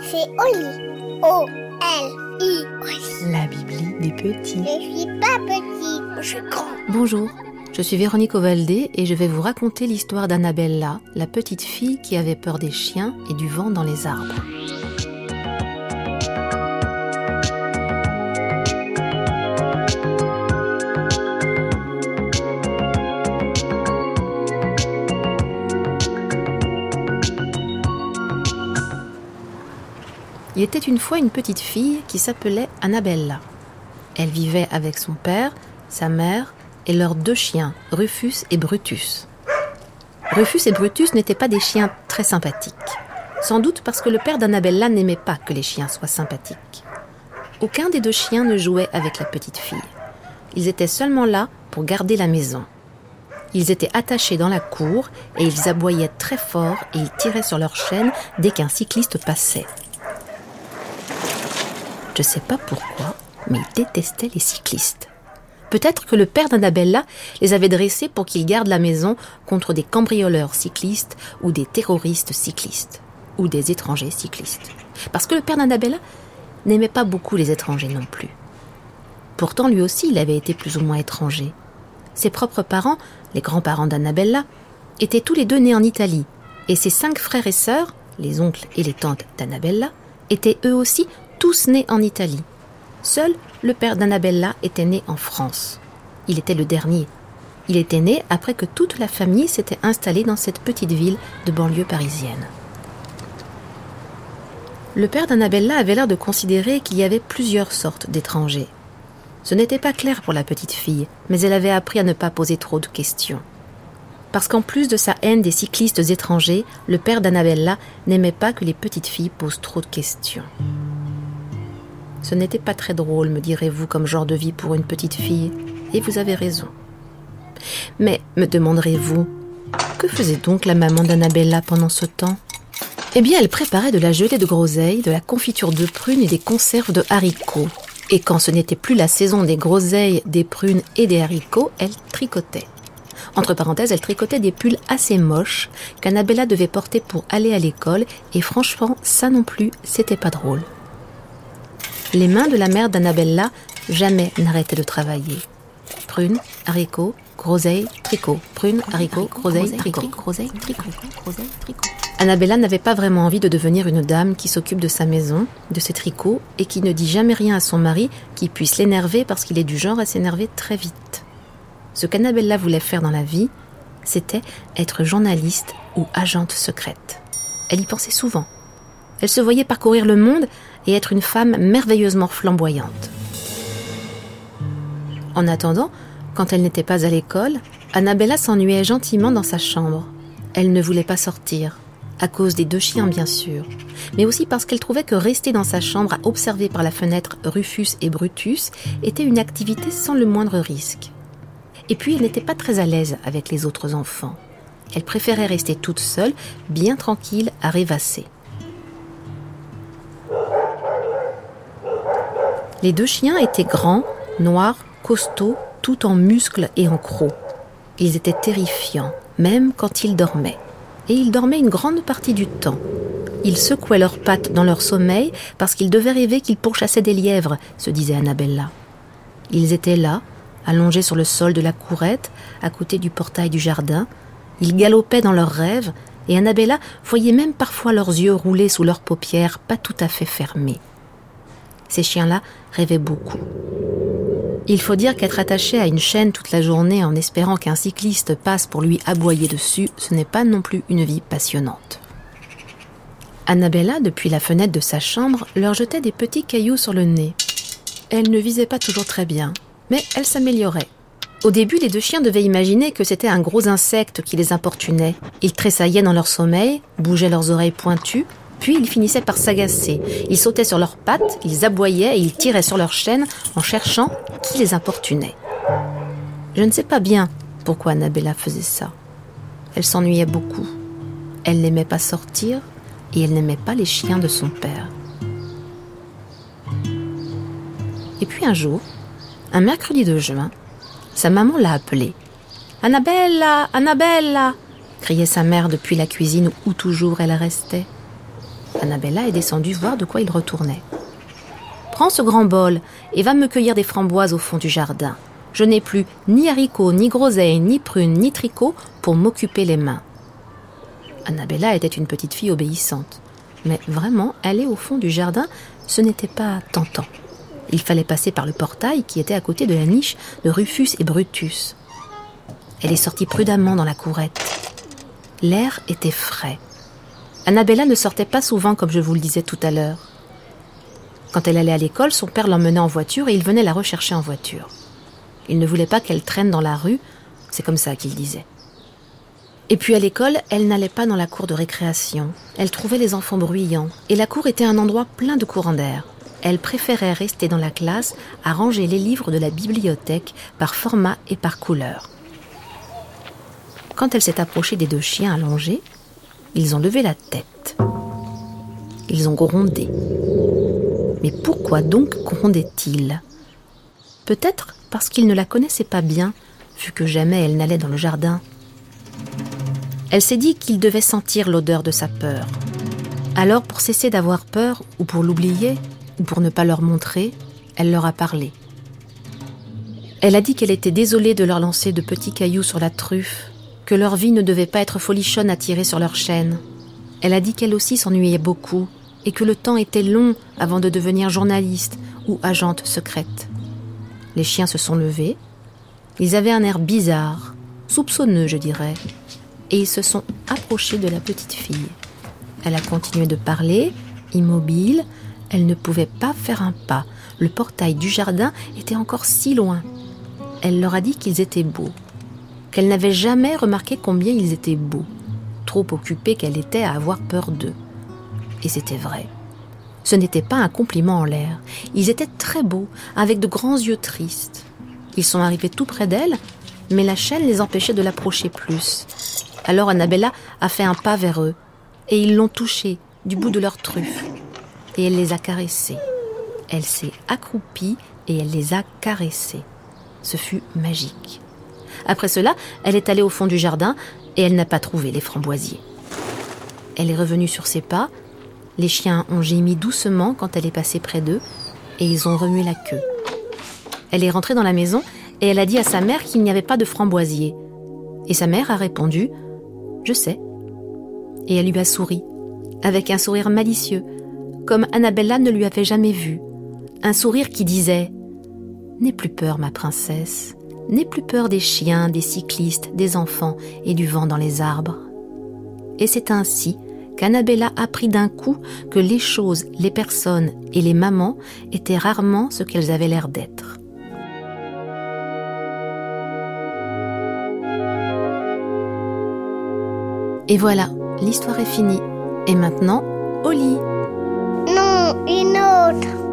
C'est Oli. O-L-I. La Bibli des petits. Je suis pas petit, je suis grand. Bonjour, je suis Véronique Ovaldé et je vais vous raconter l'histoire d'Annabella, la petite fille qui avait peur des chiens et du vent dans les arbres. Il était une fois une petite fille qui s'appelait Annabella. Elle vivait avec son père, sa mère et leurs deux chiens, Rufus et Brutus. Rufus et Brutus n'étaient pas des chiens très sympathiques. Sans doute parce que le père d'Annabella n'aimait pas que les chiens soient sympathiques. Aucun des deux chiens ne jouait avec la petite fille. Ils étaient seulement là pour garder la maison. Ils étaient attachés dans la cour et ils aboyaient très fort et ils tiraient sur leur chaîne dès qu'un cycliste passait. Je ne sais pas pourquoi, mais ils détestaient les cyclistes. Peut-être que le père d'Annabella les avait dressés pour qu'ils gardent la maison contre des cambrioleurs cyclistes ou des terroristes cyclistes ou des étrangers cyclistes. Parce que le père d'Annabella n'aimait pas beaucoup les étrangers non plus. Pourtant, lui aussi, il avait été plus ou moins étranger. Ses propres parents, les grands-parents d'Annabella, étaient tous les deux nés en Italie, et ses cinq frères et sœurs, les oncles et les tantes d'Annabella, étaient eux aussi tous nés en Italie. Seul le père d'Annabella était né en France. Il était le dernier. Il était né après que toute la famille s'était installée dans cette petite ville de banlieue parisienne. Le père d'Annabella avait l'air de considérer qu'il y avait plusieurs sortes d'étrangers. Ce n'était pas clair pour la petite fille, mais elle avait appris à ne pas poser trop de questions. Parce qu'en plus de sa haine des cyclistes étrangers, le père d'Annabella n'aimait pas que les petites filles posent trop de questions. Ce n'était pas très drôle, me direz-vous, comme genre de vie pour une petite fille. Et vous avez raison. Mais, me demanderez-vous, que faisait donc la maman d'Annabella pendant ce temps? Eh bien, elle préparait de la gelée de groseilles, de la confiture de prunes et des conserves de haricots. Et quand ce n'était plus la saison des groseilles, des prunes et des haricots, elle tricotait. Entre parenthèses, elle tricotait des pulls assez moches qu'Annabella devait porter pour aller à l'école, et franchement, ça non plus, c'était pas drôle. Les mains de la mère d'Annabella jamais n'arrêtaient de travailler. Prune, haricot, groseille, tricot. Prune, haricot, groseille, tricot. Groseille, tricot. Groseille, tricot. Annabella n'avait pas vraiment envie de devenir une dame qui s'occupe de sa maison, de ses tricots, et qui ne dit jamais rien à son mari qui puisse l'énerver parce qu'il est du genre à s'énerver très vite. Ce qu'Annabella voulait faire dans la vie, c'était être journaliste ou agente secrète. Elle y pensait souvent. Elle se voyait parcourir le monde et être une femme merveilleusement flamboyante. En attendant, quand elle n'était pas à l'école, Annabella s'ennuyait gentiment dans sa chambre. Elle ne voulait pas sortir, à cause des deux chiens bien sûr, mais aussi parce qu'elle trouvait que rester dans sa chambre à observer par la fenêtre Rufus et Brutus était une activité sans le moindre risque. Et puis elle n'était pas très à l'aise avec les autres enfants. Elle préférait rester toute seule, bien tranquille, à rêvasser. Les deux chiens étaient grands, noirs, costauds, tout en muscles et en crocs. Ils étaient terrifiants, même quand ils dormaient. Et ils dormaient une grande partie du temps. Ils secouaient leurs pattes dans leur sommeil parce qu'ils devaient rêver qu'ils pourchassaient des lièvres, se disait Annabella. Ils étaient là, allongés sur le sol de la courette, à côté du portail du jardin. Ils galopaient dans leurs rêves, et Annabella voyait même parfois leurs yeux rouler sous leurs paupières pas tout à fait fermées. Ces chiens-là rêvaient beaucoup. Il faut dire qu'être attaché à une chaîne toute la journée en espérant qu'un cycliste passe pour lui aboyer dessus, ce n'est pas non plus une vie passionnante. Annabella, depuis la fenêtre de sa chambre, leur jetait des petits cailloux sur le nez. Elle ne visait pas toujours très bien, mais elle s'améliorait. Au début, les deux chiens devaient imaginer que c'était un gros insecte qui les importunait. Ils tressaillaient dans leur sommeil, bougeaient leurs oreilles pointues, puis ils finissaient par s'agacer. Ils sautaient sur leurs pattes, ils aboyaient et ils tiraient sur leurs chaînes en cherchant qui les importunait. Je ne sais pas bien pourquoi Annabella faisait ça. Elle s'ennuyait beaucoup. Elle n'aimait pas sortir et elle n'aimait pas les chiens de son père. Et puis un jour, un mercredi de juin, sa maman l'a appelée. Annabella, Annabella criait sa mère depuis la cuisine où toujours elle restait. Annabella est descendue voir de quoi il retournait. Prends ce grand bol et va me cueillir des framboises au fond du jardin. Je n'ai plus ni haricots, ni groseilles, ni prunes, ni tricots pour m'occuper les mains. Annabella était une petite fille obéissante. Mais vraiment, aller au fond du jardin, ce n'était pas tentant. Il fallait passer par le portail qui était à côté de la niche de Rufus et Brutus. Elle est sortie prudemment dans la courette. L'air était frais. Annabella ne sortait pas souvent comme je vous le disais tout à l'heure. Quand elle allait à l'école, son père l'emmenait en voiture et il venait la rechercher en voiture. Il ne voulait pas qu'elle traîne dans la rue, c'est comme ça qu'il disait. Et puis à l'école, elle n'allait pas dans la cour de récréation. Elle trouvait les enfants bruyants, et la cour était un endroit plein de courants d'air. Elle préférait rester dans la classe à ranger les livres de la bibliothèque par format et par couleur. Quand elle s'est approchée des deux chiens allongés, ils ont levé la tête. Ils ont grondé. Mais pourquoi donc grondaient-ils? Peut-être parce qu'ils ne la connaissaient pas bien, vu que jamais elle n'allait dans le jardin. Elle s'est dit qu'il devait sentir l'odeur de sa peur. Alors, pour cesser d'avoir peur, ou pour l'oublier, ou pour ne pas leur montrer, elle leur a parlé. Elle a dit qu'elle était désolée de leur lancer de petits cailloux sur la truffe, que leur vie ne devait pas être folichonne à tirer sur leur chaîne. Elle a dit qu'elle aussi s'ennuyait beaucoup, et que le temps était long avant de devenir journaliste ou agente secrète. Les chiens se sont levés. Ils avaient un air bizarre, soupçonneux, je dirais, et ils se sont approchés de la petite fille. Elle a continué de parler, immobile, elle ne pouvait pas faire un pas. Le portail du jardin était encore si loin. Elle leur a dit qu'ils étaient beaux, qu'elle n'avait jamais remarqué combien ils étaient beaux, trop occupée qu'elle était à avoir peur d'eux. Et c'était vrai. Ce n'était pas un compliment en l'air. Ils étaient très beaux, avec de grands yeux tristes. Ils sont arrivés tout près d'elle, mais la chaîne les empêchait de l'approcher plus. Alors Annabella a fait un pas vers eux, et ils l'ont touchée du bout de leur truffe. Et elle les a caressés. Elle s'est accroupie et elle les a caressés. Ce fut magique. Après cela, elle est allée au fond du jardin et elle n'a pas trouvé les framboisiers. Elle est revenue sur ses pas les chiens ont gémi doucement quand elle est passée près d'eux et ils ont remué la queue. Elle est rentrée dans la maison et elle a dit à sa mère qu'il n'y avait pas de framboisier. Et sa mère a répondu Je sais. Et elle lui a souri, avec un sourire malicieux, comme Annabella ne lui avait jamais vu. Un sourire qui disait N'aie plus peur, ma princesse. N'aie plus peur des chiens, des cyclistes, des enfants et du vent dans les arbres. Et c'est ainsi qu'Annabella apprit d'un coup que les choses, les personnes et les mamans étaient rarement ce qu'elles avaient l'air d'être. Et voilà, l'histoire est finie. Et maintenant, au lit. Non, une autre.